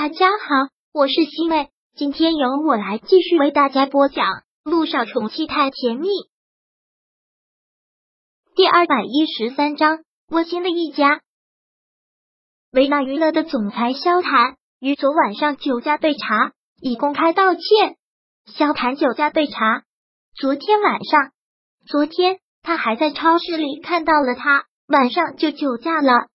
大家好，我是西妹，今天由我来继续为大家播讲《路上宠妻太甜蜜》第二百一十三章。窝心的一家，维纳娱乐的总裁萧谈于昨晚上酒驾被查，已公开道歉。萧谈酒驾被查，昨天晚上，昨天他还在超市里看到了他，晚上就酒驾了。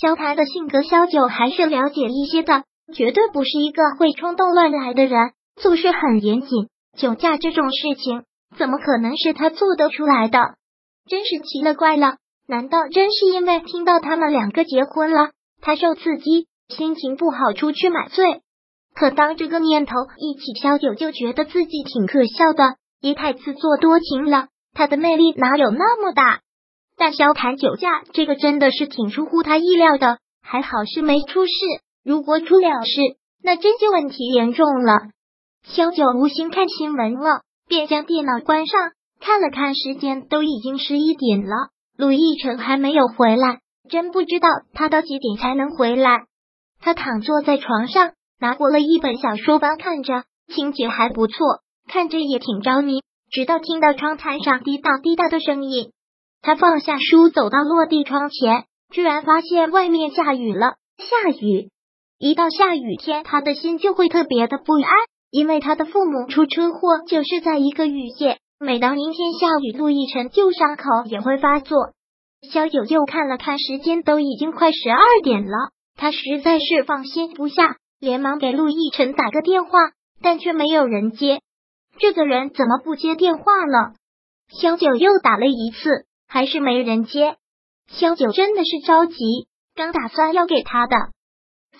萧谈的性格，萧九还是了解一些的。绝对不是一个会冲动乱来的人，做事很严谨。酒驾这种事情，怎么可能是他做得出来的？真是奇了怪了！难道真是因为听到他们两个结婚了，他受刺激，心情不好出去买醉？可当这个念头一起，萧九就觉得自己挺可笑的，也太自作多情了。他的魅力哪有那么大？但萧谈酒驾，这个真的是挺出乎他意料的。还好是没出事。如果出了事，那真就问题严重了。萧九无心看新闻了，便将电脑关上，看了看时间，都已经十一点了。陆亦辰还没有回来，真不知道他到几点才能回来。他躺坐在床上，拿过了一本小说翻看着，情节还不错，看着也挺着迷。直到听到窗台上滴答滴答的声音，他放下书，走到落地窗前，居然发现外面下雨了。下雨。一到下雨天，他的心就会特别的不安，因为他的父母出车祸就是在一个雨夜。每当阴天下雨，陆亦辰旧伤口也会发作。萧九又看了看时间，都已经快十二点了，他实在是放心不下，连忙给陆亦辰打个电话，但却没有人接。这个人怎么不接电话了？萧九又打了一次，还是没人接。萧九真的是着急，刚打算要给他的。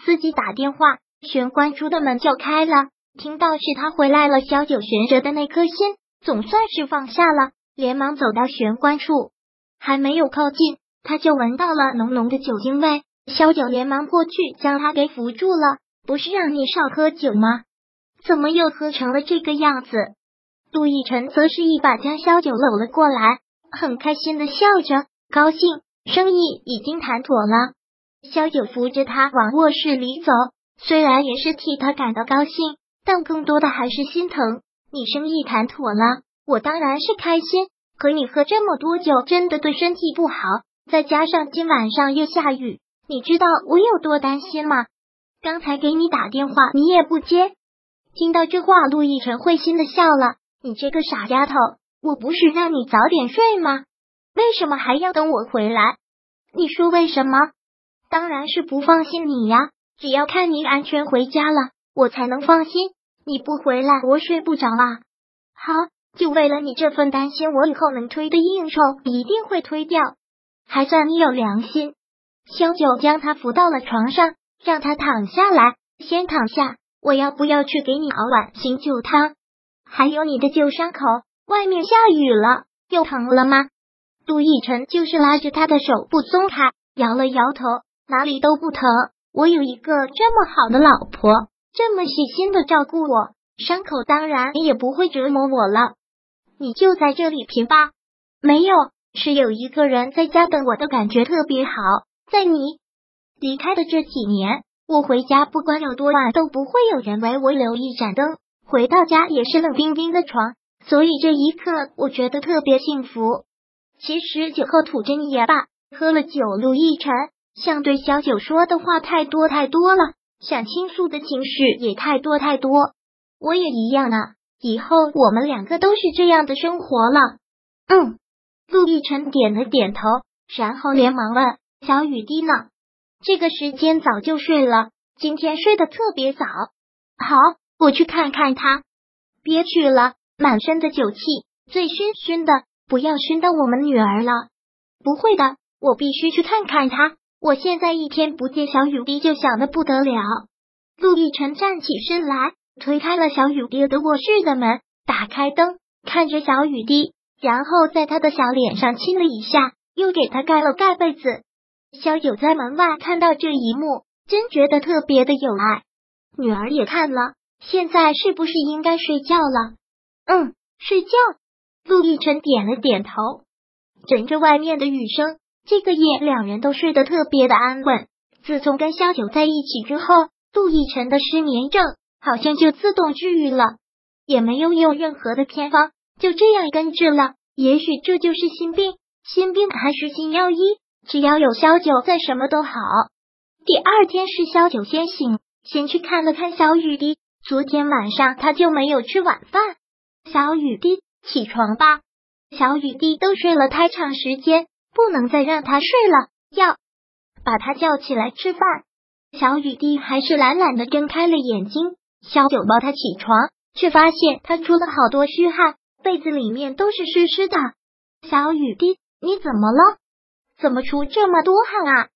司机打电话，玄关处的门就开了。听到是他回来了，小九悬着的那颗心总算是放下了，连忙走到玄关处，还没有靠近，他就闻到了浓浓的酒精味。小九连忙过去将他给扶住了。不是让你少喝酒吗？怎么又喝成了这个样子？杜奕晨则是一把将小九搂了过来，很开心的笑着，高兴，生意已经谈妥了。萧九扶着他往卧室里走，虽然也是替他感到高兴，但更多的还是心疼。你生意谈妥了，我当然是开心。可你喝这么多酒，真的对身体不好。再加上今晚上又下雨，你知道我有多担心吗？刚才给你打电话，你也不接。听到这话，陆亦辰会心的笑了。你这个傻丫头，我不是让你早点睡吗？为什么还要等我回来？你说为什么？当然是不放心你呀！只要看你安全回家了，我才能放心。你不回来，我睡不着啊！好，就为了你这份担心，我以后能推的应酬一定会推掉，还算你有良心。萧九将他扶到了床上，让他躺下来，先躺下。我要不要去给你熬碗醒酒汤？还有你的旧伤口，外面下雨了，又疼了吗？杜奕晨就是拉着他的手不松开，摇了摇头。哪里都不疼，我有一个这么好的老婆，这么细心的照顾我，伤口当然也不会折磨我了。你就在这里贫吧？没有，是有一个人在家等我的感觉特别好。在你离开的这几年，我回家不管有多晚，都不会有人为我留一盏灯，回到家也是冷冰冰的床，所以这一刻我觉得特别幸福。其实酒后吐真言吧，喝了酒路一沉。像对小九说的话太多太多了，想倾诉的情绪也太多太多。我也一样啊，以后我们两个都是这样的生活了。嗯，陆亦辰点了点头，然后连忙问小雨滴呢？这个时间早就睡了，今天睡得特别早。好，我去看看他。别去了，满身的酒气，醉醺醺的，不要熏到我们女儿了。不会的，我必须去看看他。我现在一天不见小雨滴就想的不得了。陆亦辰站起身来，推开了小雨滴的卧室的门，打开灯，看着小雨滴，然后在他的小脸上亲了一下，又给他盖了盖被子。小九在门外看到这一幕，真觉得特别的有爱。女儿也看了，现在是不是应该睡觉了？嗯，睡觉。陆亦辰点了点头，枕着外面的雨声。这个夜，两人都睡得特别的安稳。自从跟萧九在一起之后，陆亦辰的失眠症好像就自动治愈了，也没有用任何的偏方，就这样根治了。也许这就是心病，心病还是心药医，只要有萧九在，什么都好。第二天是萧九先醒，先去看了看小雨滴。昨天晚上他就没有吃晚饭。小雨滴，起床吧！小雨滴都睡了太长时间，不能再让他睡了，要把他叫起来吃饭。小雨滴还是懒懒的睁开了眼睛。小九抱他起床，却发现他出了好多虚汗，被子里面都是湿湿的。小雨滴，你怎么了？怎么出这么多汗啊？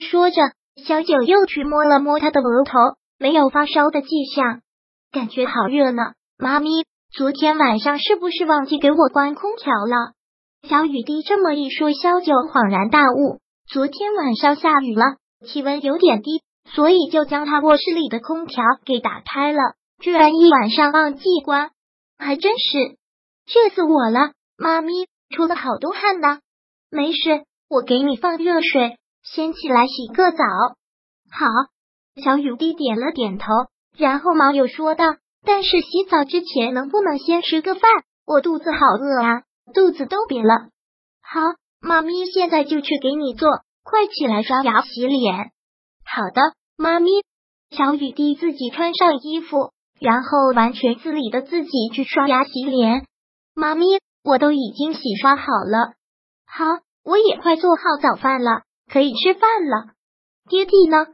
说着，小九又去摸了摸他的额头，没有发烧的迹象，感觉好热呢。妈咪，昨天晚上是不是忘记给我关空调了？小雨滴这么一说，小九恍然大悟，昨天晚上下雨了，气温有点低。所以就将他卧室里的空调给打开了，居然一晚上忘记关，还真是热死我了！妈咪出了好多汗呢，没事，我给你放热水，先起来洗个澡。好，小雨滴点了点头，然后毛友说道：“但是洗澡之前能不能先吃个饭？我肚子好饿啊，肚子都瘪了。”好，妈咪现在就去给你做，快起来刷牙洗脸。好的，妈咪。小雨滴自己穿上衣服，然后完全自理的自己去刷牙洗脸。妈咪，我都已经洗刷好了。好，我也快做好早饭了，可以吃饭了。爹地呢？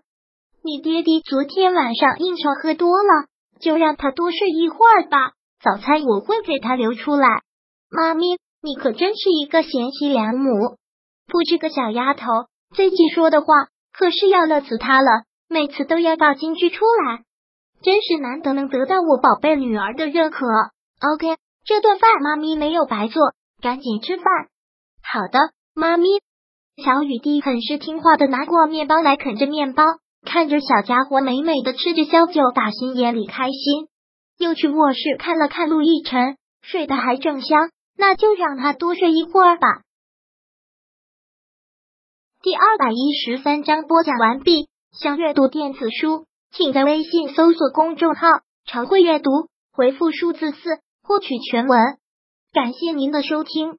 你爹地昨天晚上应酬喝多了，就让他多睡一会儿吧。早餐我会给他留出来。妈咪，你可真是一个贤妻良母。不，这个小丫头最近说的话。可是要乐死她了，每次都要爆金句出来，真是难得能得到我宝贝女儿的认可。OK，这顿饭妈咪没有白做，赶紧吃饭。好的，妈咪。小雨滴很是听话的拿过面包来啃着面包，看着小家伙美美的吃着小酒，打心眼里开心。又去卧室看了看陆亦辰，睡得还正香，那就让他多睡一会儿吧。第二百一十三章播讲完毕。想阅读电子书，请在微信搜索公众号“常会阅读”，回复数字四获取全文。感谢您的收听。